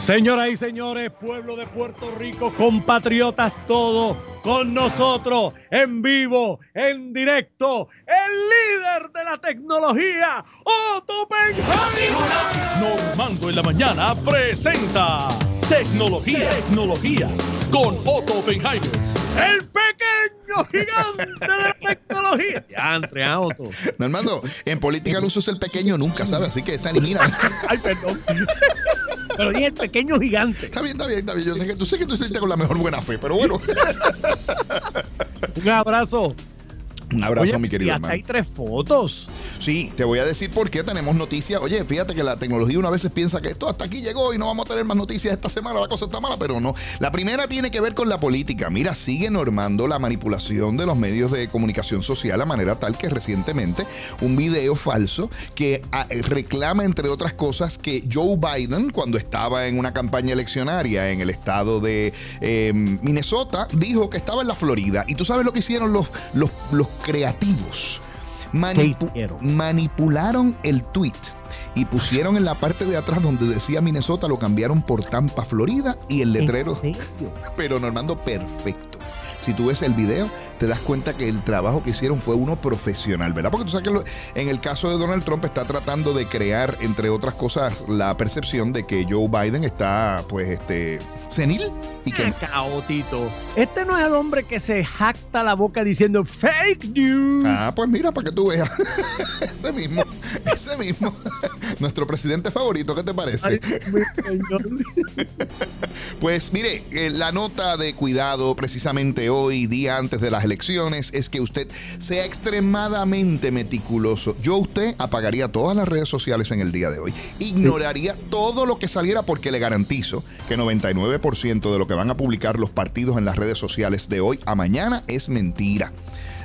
Señoras y señores, pueblo de Puerto Rico, compatriotas todos, con nosotros, en vivo, en directo, el líder de la tecnología, Otto Benjamin. Normando en la mañana presenta Tecnología, Tecnología con Otto Oppenheimer. El gigante de la tecnología. Ya, entre Otto. Normando, en política no se usa el pequeño nunca, ¿sabes? Así que esa elimina. Ay, perdón. Pero dije el pequeño gigante. Está bien, está bien, está bien. Yo sé que tú sé que tú hiciste con la mejor buena fe, pero bueno. Un abrazo. Un abrazo, Oye, mi querido y hasta hermano. hay tres fotos. Sí, te voy a decir por qué tenemos noticias. Oye, fíjate que la tecnología una vez piensa que esto hasta aquí llegó y no vamos a tener más noticias esta semana, la cosa está mala, pero no. La primera tiene que ver con la política. Mira, sigue normando la manipulación de los medios de comunicación social a manera tal que recientemente un video falso que ah, reclama, entre otras cosas, que Joe Biden, cuando estaba en una campaña eleccionaria en el estado de eh, Minnesota, dijo que estaba en la Florida. Y tú sabes lo que hicieron los, los, los creativos. Manipu- manipularon el tweet y pusieron en la parte de atrás donde decía Minnesota, lo cambiaron por Tampa, Florida y el letrero, pero Normando, perfecto. Si tú ves el video, te das cuenta que el trabajo que hicieron fue uno profesional, ¿verdad? Porque tú sabes que en el caso de Donald Trump está tratando de crear, entre otras cosas, la percepción de que Joe Biden está, pues, este, senil y que Acá, Otito. Este no es el hombre que se jacta la boca diciendo fake news. Ah, pues mira, para que tú veas. ese mismo, ese mismo. Nuestro presidente favorito, ¿qué te parece? Ay. Pues mire, eh, la nota de cuidado precisamente hoy, día antes de las elecciones, es que usted sea extremadamente meticuloso. Yo usted apagaría todas las redes sociales en el día de hoy. Ignoraría todo lo que saliera porque le garantizo que 99% de lo que van a publicar los partidos en las redes sociales de hoy a mañana es mentira.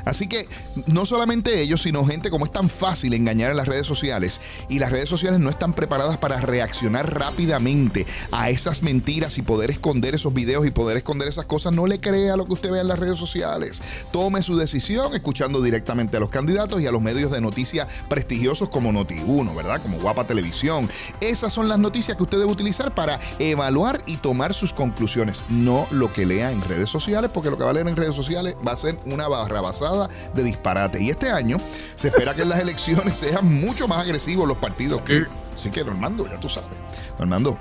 Así que no solamente ellos, sino gente como es tan fácil engañar en las redes sociales y las redes sociales no están preparadas para reaccionar rápidamente a esas mentiras y poder esconder esos videos y poder esconder esas cosas, no le crea lo que usted vea en las redes sociales. Tome su decisión escuchando directamente a los candidatos y a los medios de noticias prestigiosos como Noti1, ¿verdad? Como Guapa Televisión. Esas son las noticias que usted debe utilizar para evaluar y tomar sus conclusiones, no lo que lea en redes sociales, porque lo que va a leer en redes sociales va a ser una barra basada de disparate. Y este año se espera que en las elecciones sean mucho más agresivos los partidos que... Así que, Normando, ya tú sabes. Normando,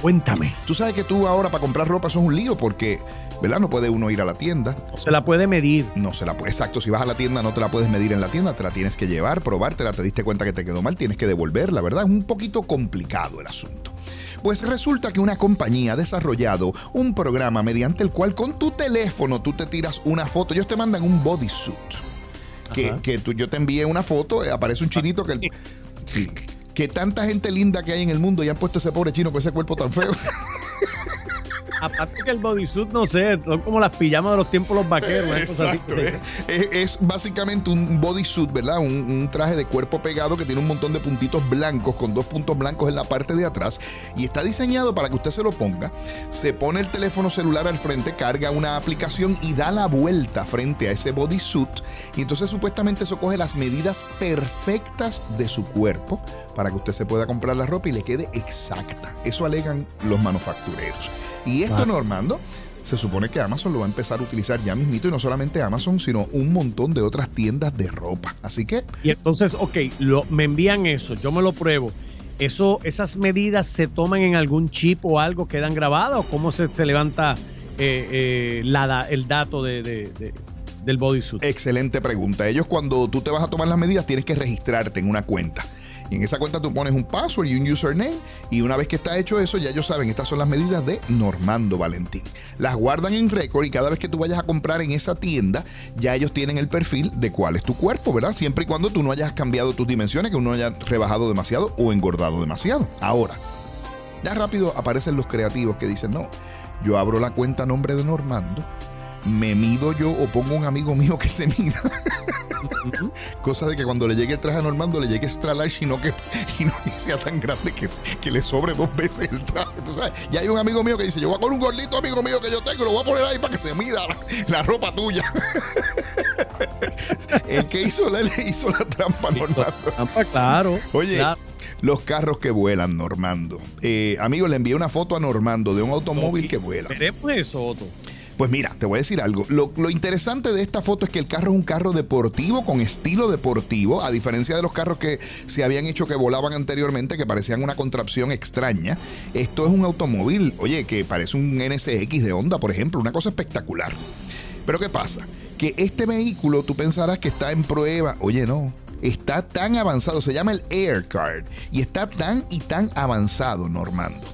Cuéntame. tú sabes que tú ahora para comprar ropa eso es un lío porque, ¿verdad? No puede uno ir a la tienda. No se la puede medir. No se la puede, exacto. Si vas a la tienda, no te la puedes medir en la tienda, te la tienes que llevar, probártela, te diste cuenta que te quedó mal, tienes que devolverla, ¿verdad? Es un poquito complicado el asunto. Pues resulta que una compañía ha desarrollado un programa mediante el cual con tu teléfono tú te tiras una foto. Ellos te mandan un bodysuit. Que, que tú, yo te envié una foto, eh, aparece un chinito que... sí, que tanta gente linda que hay en el mundo y han puesto ese pobre chino con ese cuerpo tan feo. Aparte que el bodysuit, no sé, son como las pijamas de los tiempos los vaqueros. así. Exacto, es básicamente un bodysuit, ¿verdad? Un, un traje de cuerpo pegado que tiene un montón de puntitos blancos con dos puntos blancos en la parte de atrás y está diseñado para que usted se lo ponga, se pone el teléfono celular al frente, carga una aplicación y da la vuelta frente a ese bodysuit y entonces supuestamente eso coge las medidas perfectas de su cuerpo para que usted se pueda comprar la ropa y le quede exacta. Eso alegan los manufactureros. Y esto. Normando, se supone que Amazon lo va a empezar a utilizar ya mismito y no solamente Amazon, sino un montón de otras tiendas de ropa. Así que Y entonces, ok, lo, me envían eso, yo me lo pruebo. Eso, ¿Esas medidas se toman en algún chip o algo, quedan grabadas o cómo se, se levanta eh, eh, la el dato de, de- de- del bodysuit? excelente pregunta. Ellos cuando tú te vas a tomar las medidas tienes que registrarte en una cuenta. Y en esa cuenta tú pones un password y un username y una vez que está hecho eso ya ellos saben, estas son las medidas de Normando Valentín. Las guardan en récord y cada vez que tú vayas a comprar en esa tienda ya ellos tienen el perfil de cuál es tu cuerpo, ¿verdad? Siempre y cuando tú no hayas cambiado tus dimensiones, que uno haya rebajado demasiado o engordado demasiado. Ahora, ya rápido aparecen los creativos que dicen, no, yo abro la cuenta a nombre de Normando, me mido yo o pongo un amigo mío que se mida. Cosa de que cuando le llegue el traje a Normando le llegue extra large y no que y no que sea tan grande que, que le sobre dos veces el traje. Tú sabes, ya hay un amigo mío que dice, yo voy a poner un gordito amigo mío que yo tengo y lo voy a poner ahí para que se mida la, la ropa tuya. El que hizo la, hizo la trampa, Normando. Trampa, claro. Oye, claro. los carros que vuelan, Normando. Eh, amigo, le envié una foto a Normando de un automóvil que vuela. Eso, Otto. Pues mira, te voy a decir algo. Lo, interesante de esta foto es que el carro es un carro deportivo con estilo deportivo, a diferencia de los carros que se habían hecho que volaban anteriormente, que parecían una contrapción extraña. Esto es un automóvil, oye, que parece un NSX de Honda, por ejemplo, una cosa espectacular. Pero ¿qué pasa? Que este vehículo tú pensarás que está en prueba. Oye, no. Está tan avanzado, se llama el Aircard, y está tan y tan avanzado, Normando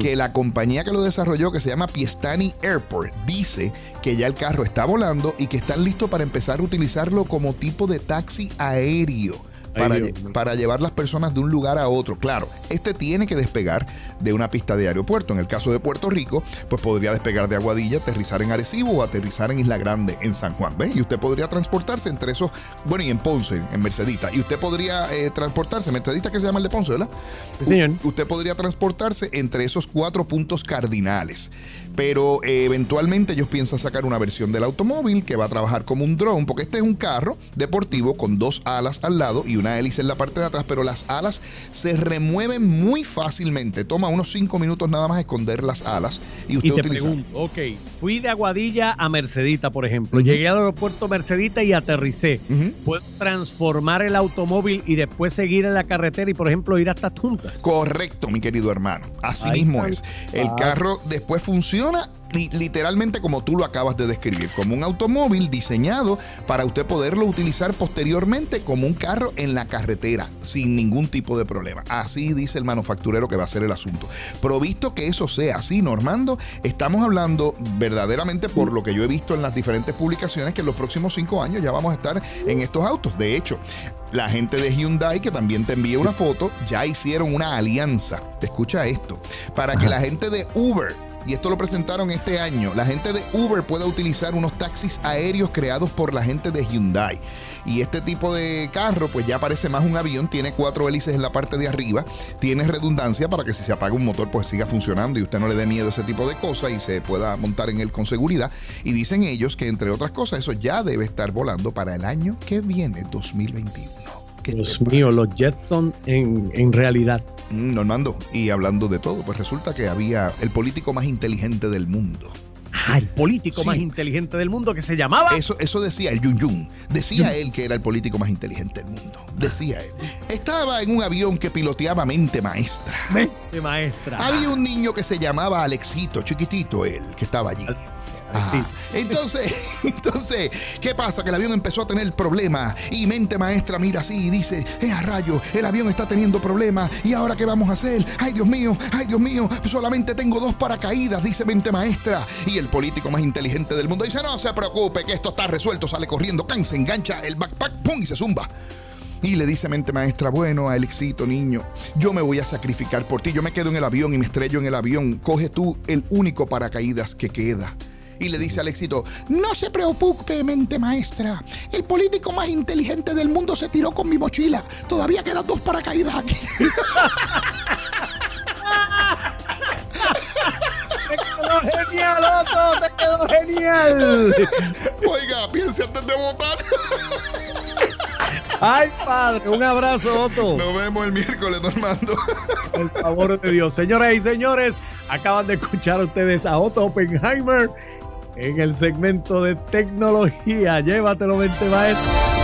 que la compañía que lo desarrolló, que se llama Piestani Airport, dice que ya el carro está volando y que están listos para empezar a utilizarlo como tipo de taxi aéreo. Para, para, llevar las personas de un lugar a otro. Claro, este tiene que despegar de una pista de aeropuerto. En el caso de Puerto Rico, pues podría despegar de Aguadilla, aterrizar en Arecibo o aterrizar en Isla Grande, en San Juan. ¿Ves? Y usted podría transportarse entre esos, bueno, y en Ponce, en Mercedita. Y usted podría eh, transportarse, Mercedita que se llama el de Ponce, ¿verdad? Sí, señor. usted podría transportarse entre esos cuatro puntos cardinales pero eh, eventualmente ellos piensan sacar una versión del automóvil que va a trabajar como un drone, porque este es un carro deportivo con dos alas al lado y una hélice en la parte de atrás, pero las alas se remueven muy fácilmente. Toma unos cinco minutos nada más esconder las alas y usted y te utiliza... pregunto, ok, fui de Aguadilla a Mercedita, por ejemplo, uh -huh. llegué al aeropuerto Mercedita y aterricé. Uh -huh. ¿Puedo transformar el automóvil y después seguir en la carretera y, por ejemplo, ir hasta Tuntas? Correcto, mi querido hermano. Así Ahí mismo es. El carro después funciona literalmente como tú lo acabas de describir, como un automóvil diseñado para usted poderlo utilizar posteriormente como un carro en la carretera sin ningún tipo de problema. Así dice el manufacturero que va a ser el asunto. Provisto que eso sea así, Normando, estamos hablando verdaderamente por lo que yo he visto en las diferentes publicaciones que en los próximos cinco años ya vamos a estar en estos autos. De hecho, la gente de Hyundai, que también te envié una foto, ya hicieron una alianza. Escucha esto, para que la gente de Uber y esto lo presentaron este año, la gente de Uber puede utilizar unos taxis aéreos creados por la gente de Hyundai. Y este tipo de carro, pues ya parece más un avión, tiene cuatro hélices en la parte de arriba, tiene redundancia para que si se apaga un motor, pues siga funcionando y usted no le dé miedo a ese tipo de cosas y se pueda montar en él con seguridad. Y dicen ellos que, entre otras cosas, eso ya debe estar volando para el año que viene, 2021. Dios mío, los Jetson en, en realidad. Mm, Normando, y hablando de todo, pues resulta que había el político más inteligente del mundo. Ah, el político sí. más inteligente del mundo que se llamaba. Eso, eso decía el Yun Yun. Decía Yun. él que era el político más inteligente del mundo. Decía él. Estaba en un avión que piloteaba mente maestra. Mente maestra. Había un niño que se llamaba Alexito, chiquitito él, que estaba allí. Ah, sí. Entonces, entonces, ¿qué pasa? Que el avión empezó a tener problemas y mente maestra mira así y dice, eh, a rayo, el avión está teniendo problemas y ahora qué vamos a hacer? Ay, Dios mío, ay, Dios mío, solamente tengo dos paracaídas, dice mente maestra. Y el político más inteligente del mundo dice, no se preocupe, que esto está resuelto, sale corriendo, can, se engancha el backpack, pum, y se zumba. Y le dice mente maestra, bueno, Alexito, niño, yo me voy a sacrificar por ti, yo me quedo en el avión y me estrello en el avión, coge tú el único paracaídas que queda y le dice al éxito, no se preocupe, mente maestra. El político más inteligente del mundo se tiró con mi mochila. Todavía quedan dos paracaídas aquí. ¡Te quedó genial, Otto! ¡Te quedó genial! Oiga, piense antes de votar. Ay, padre, un abrazo, Otto. Nos vemos el miércoles, Normando. Por favor de Dios. Señoras y señores, acaban de escuchar ustedes a Otto Oppenheimer en el segmento de tecnología. Llévatelo, mente maestro.